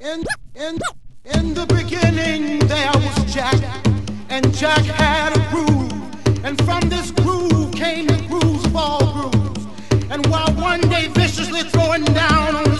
In, in, in the beginning there was Jack, and Jack had a groove, and from this groove came the grooves of all grooves. And while one day viciously throwing down on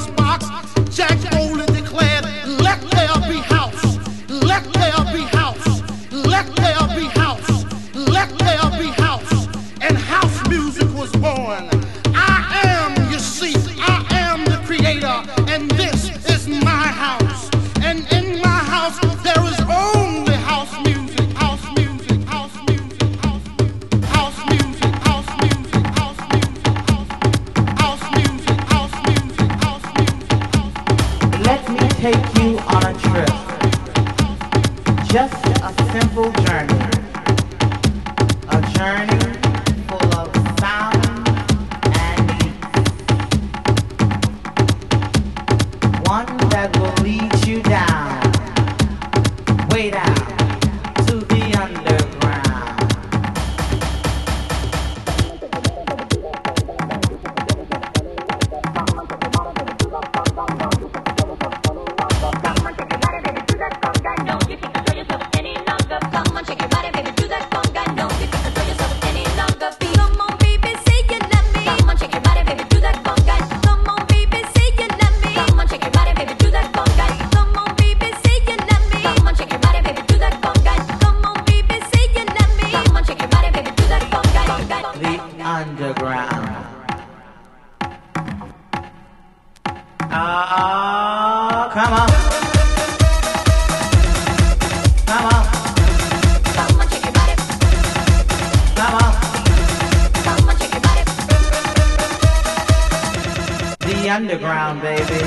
underground, baby.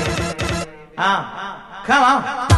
Uh, come on.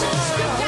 Cause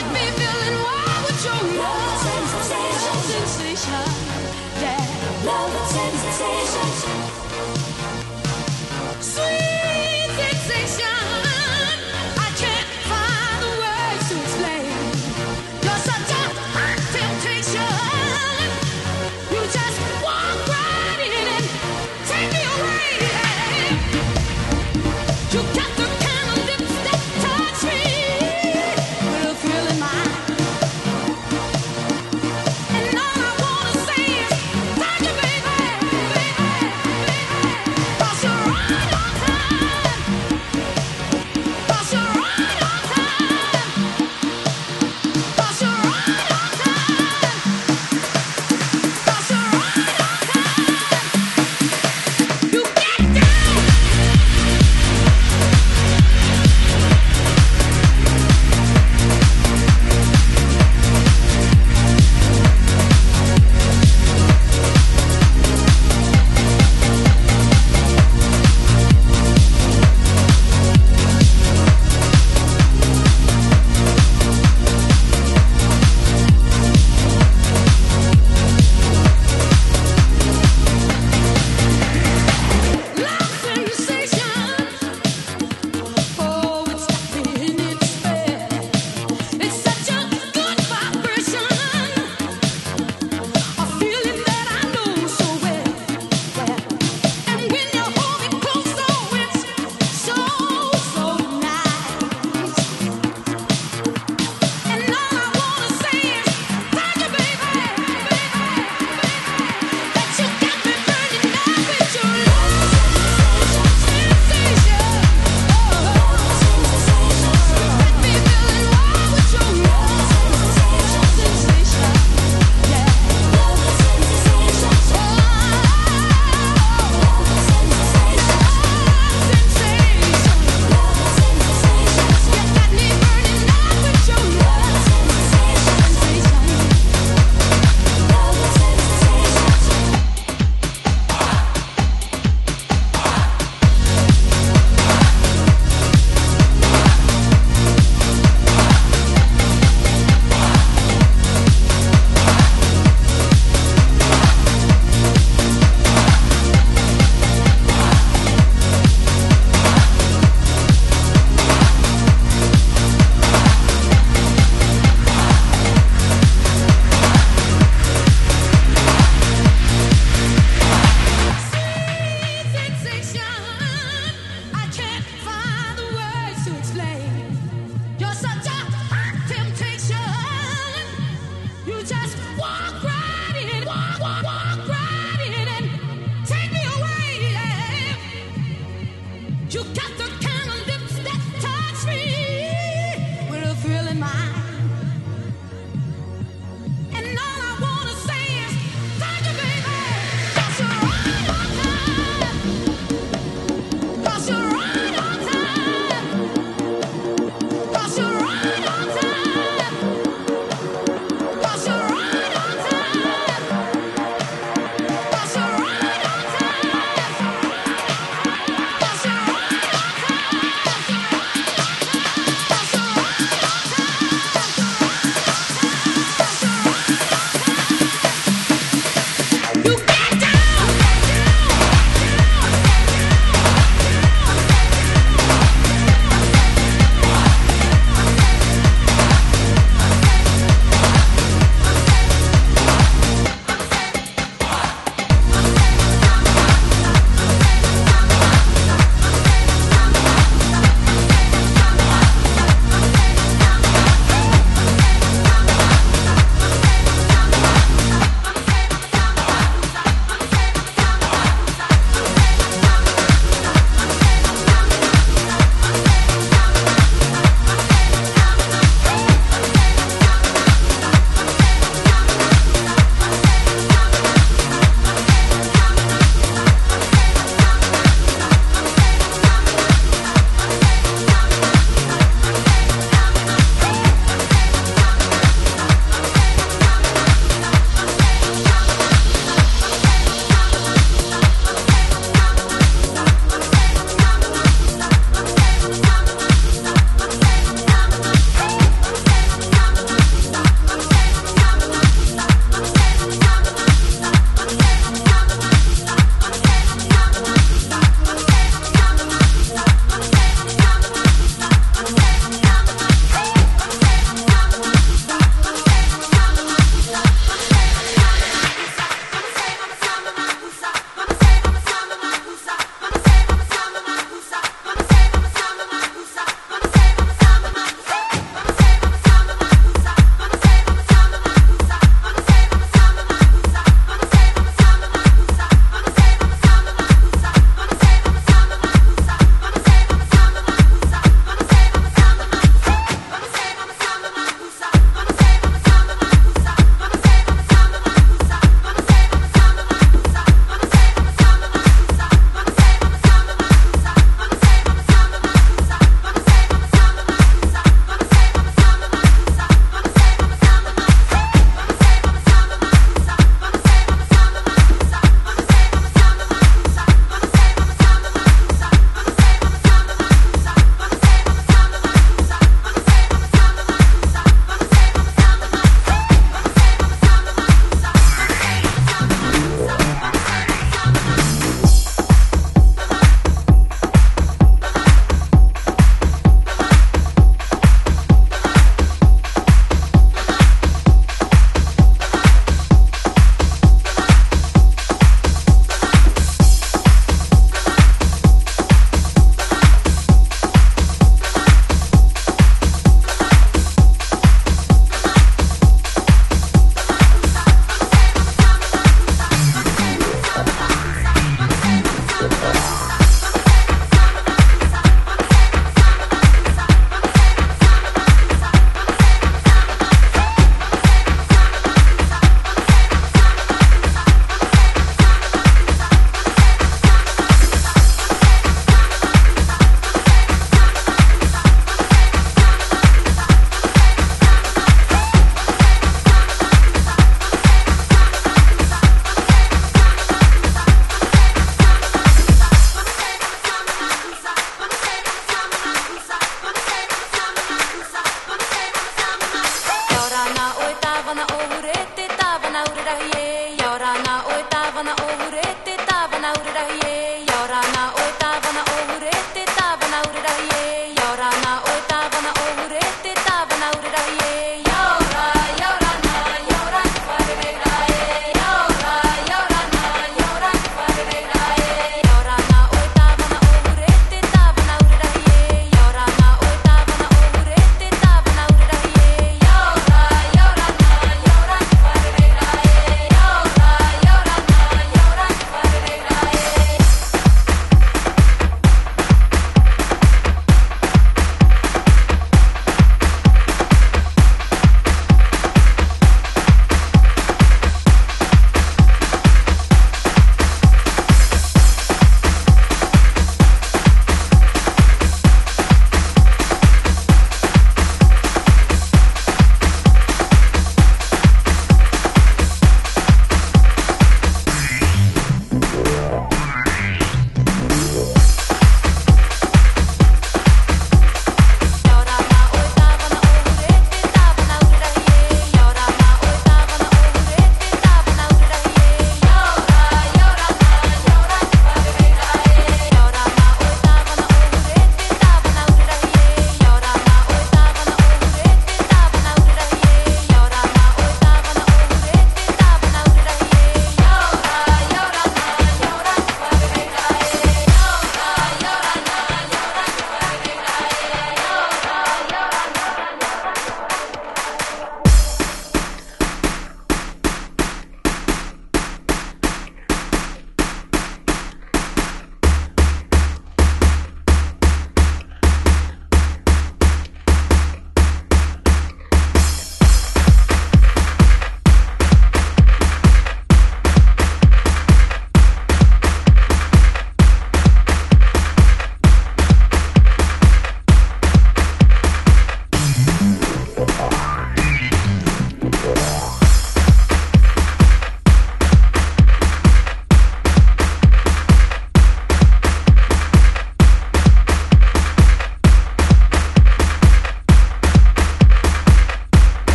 Estava na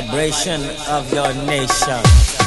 vibration of your nation.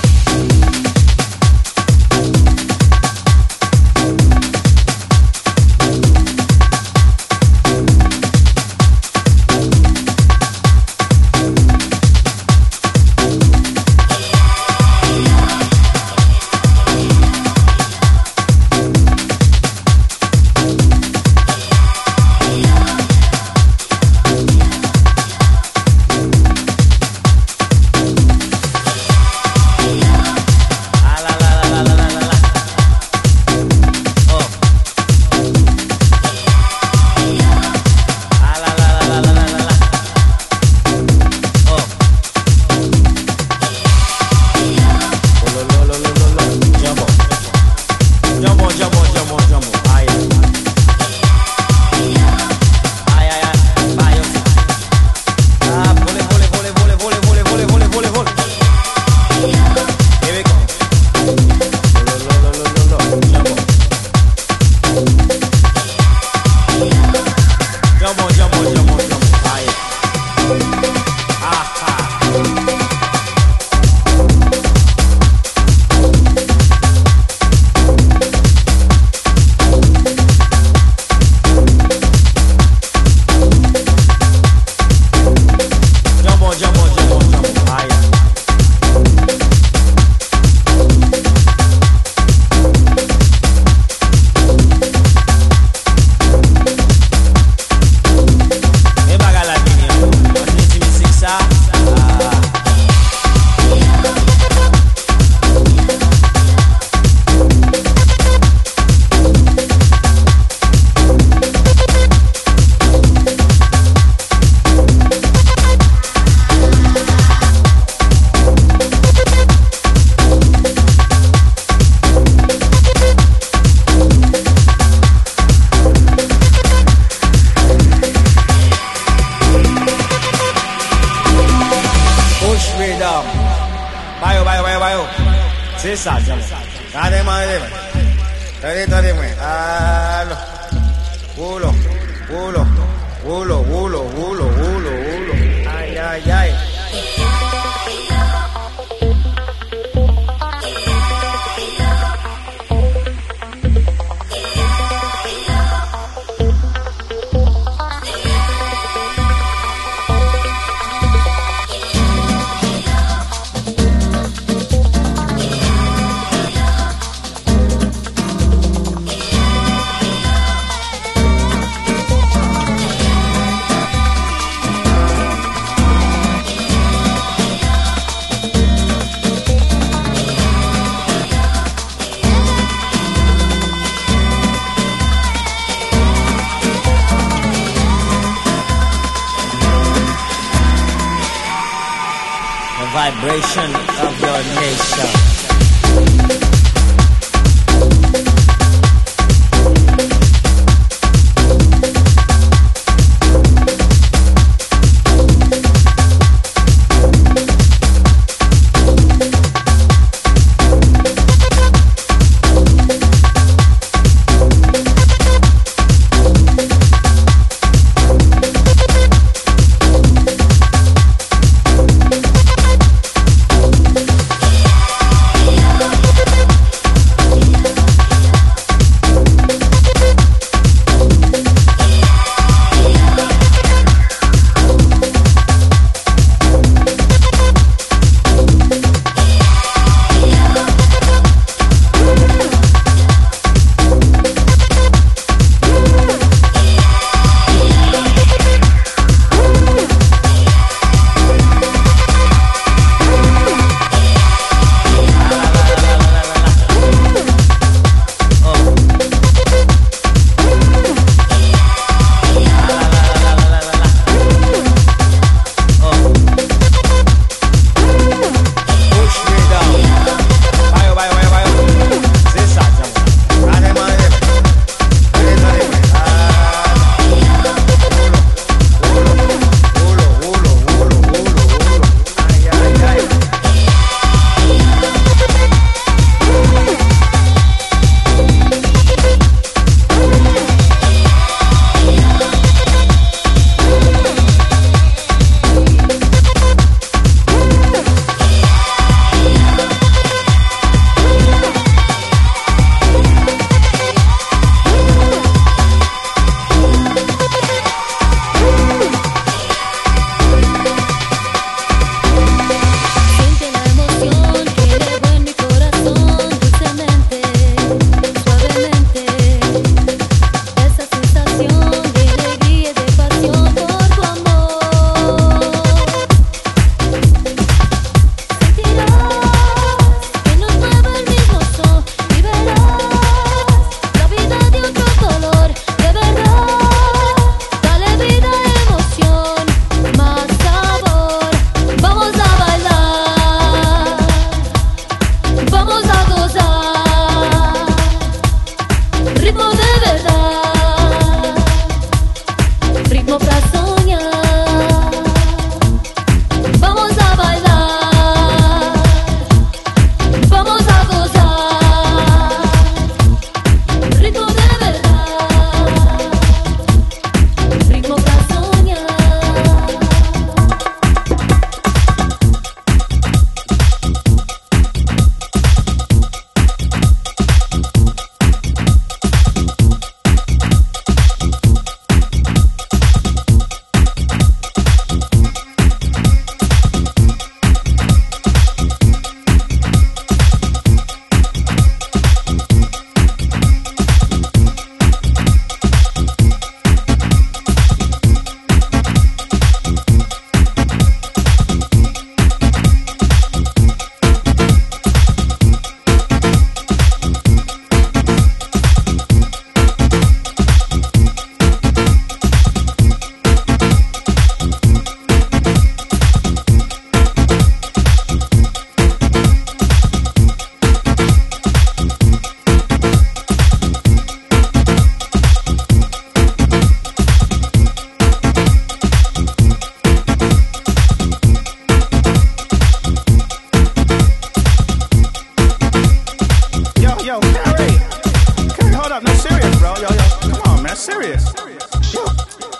Hold up. No, serious, bro. Yo, yo, come on, man. Serious.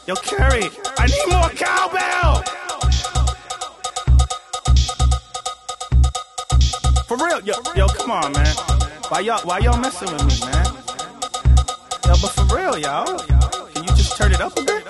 Yo, Carrie. I need more cowbell. For real, yo, yo, come on, man. Why y'all, why y'all messing with me, man? Yo, but for real, y'all. Can you just turn it up a bit?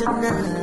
Tonight.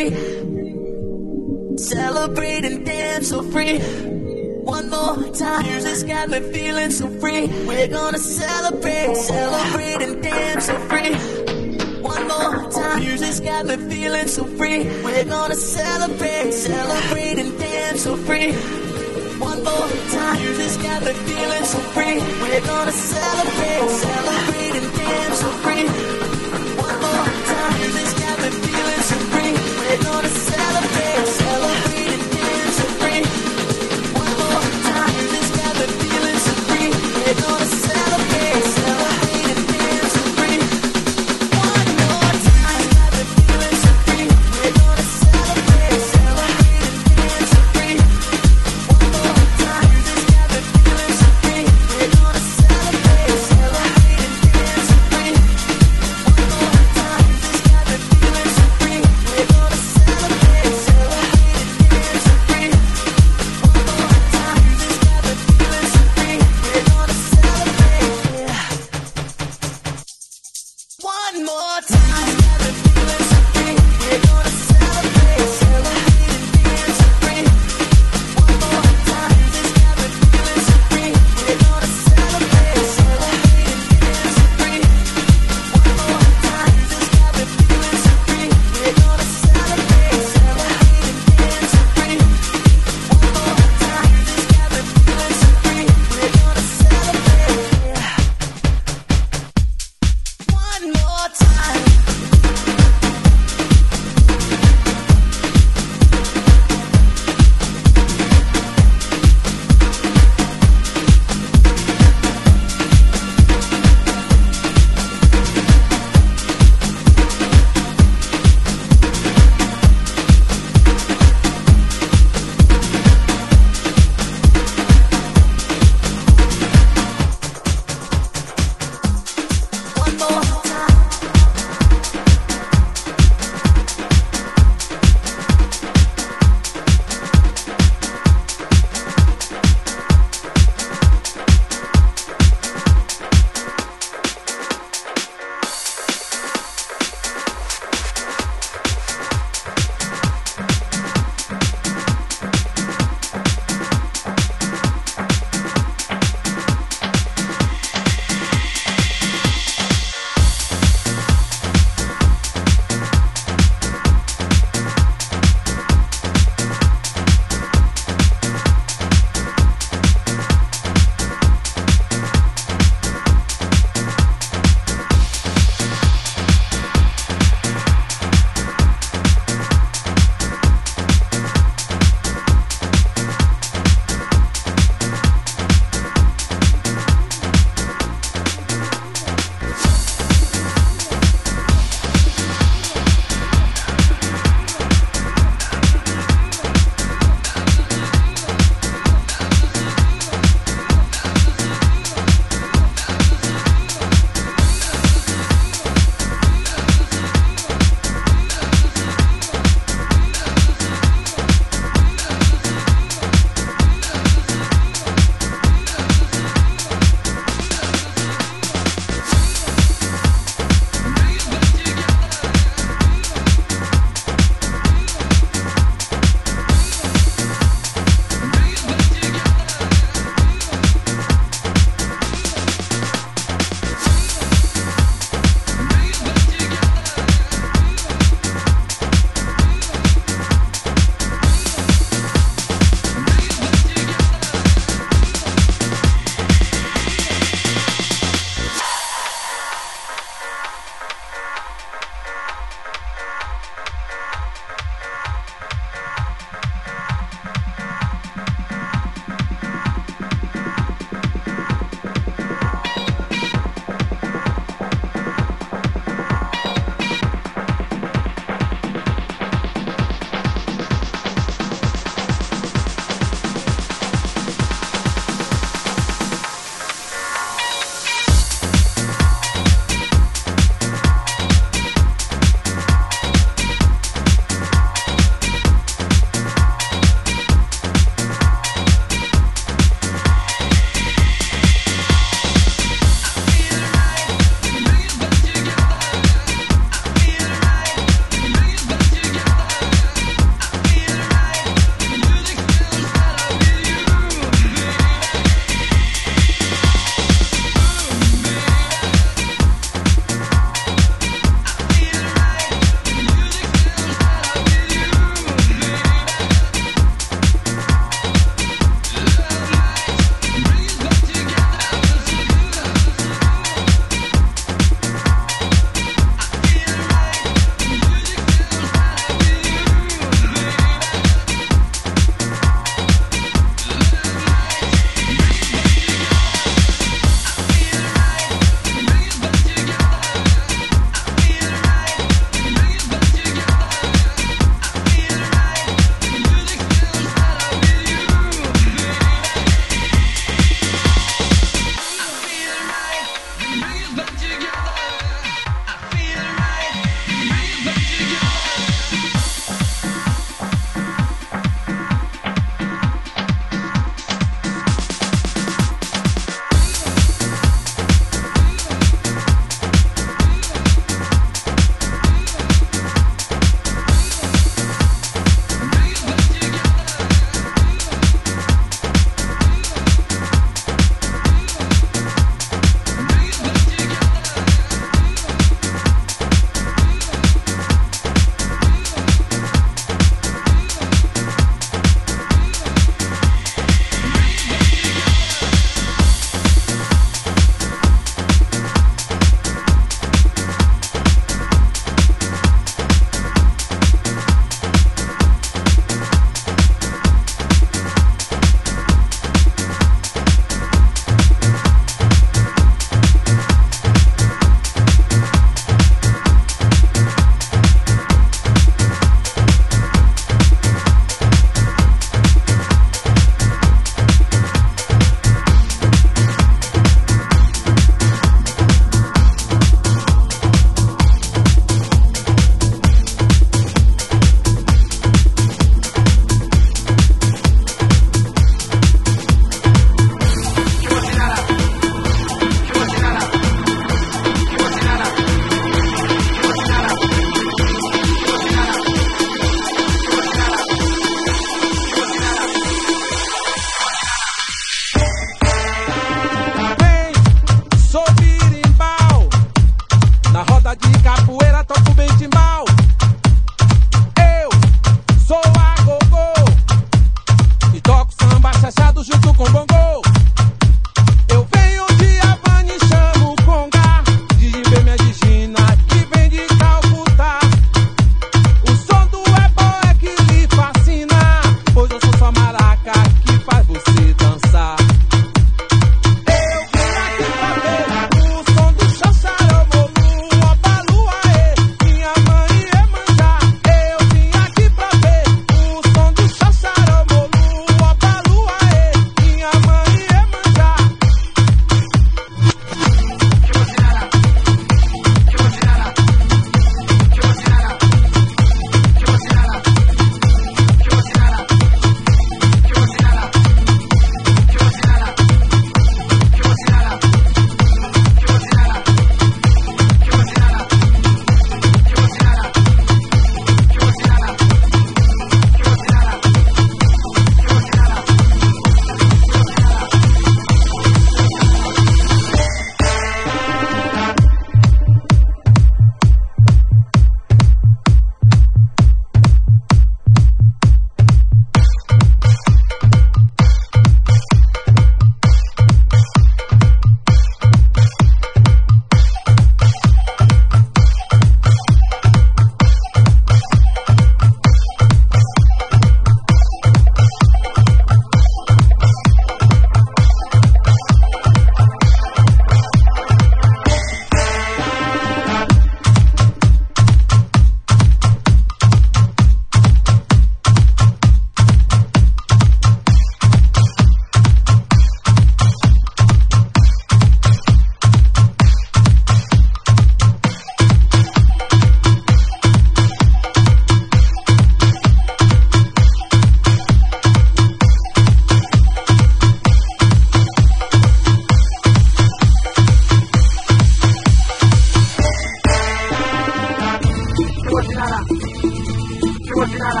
我吃它了，给我吃它了，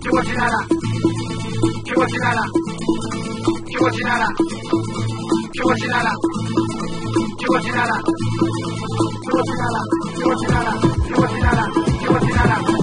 给我吃它了，给我吃它了，给我吃它了，给我吃它了，给我吃它了，给我吃它了，给我吃它了，给我吃它了，给我吃它了。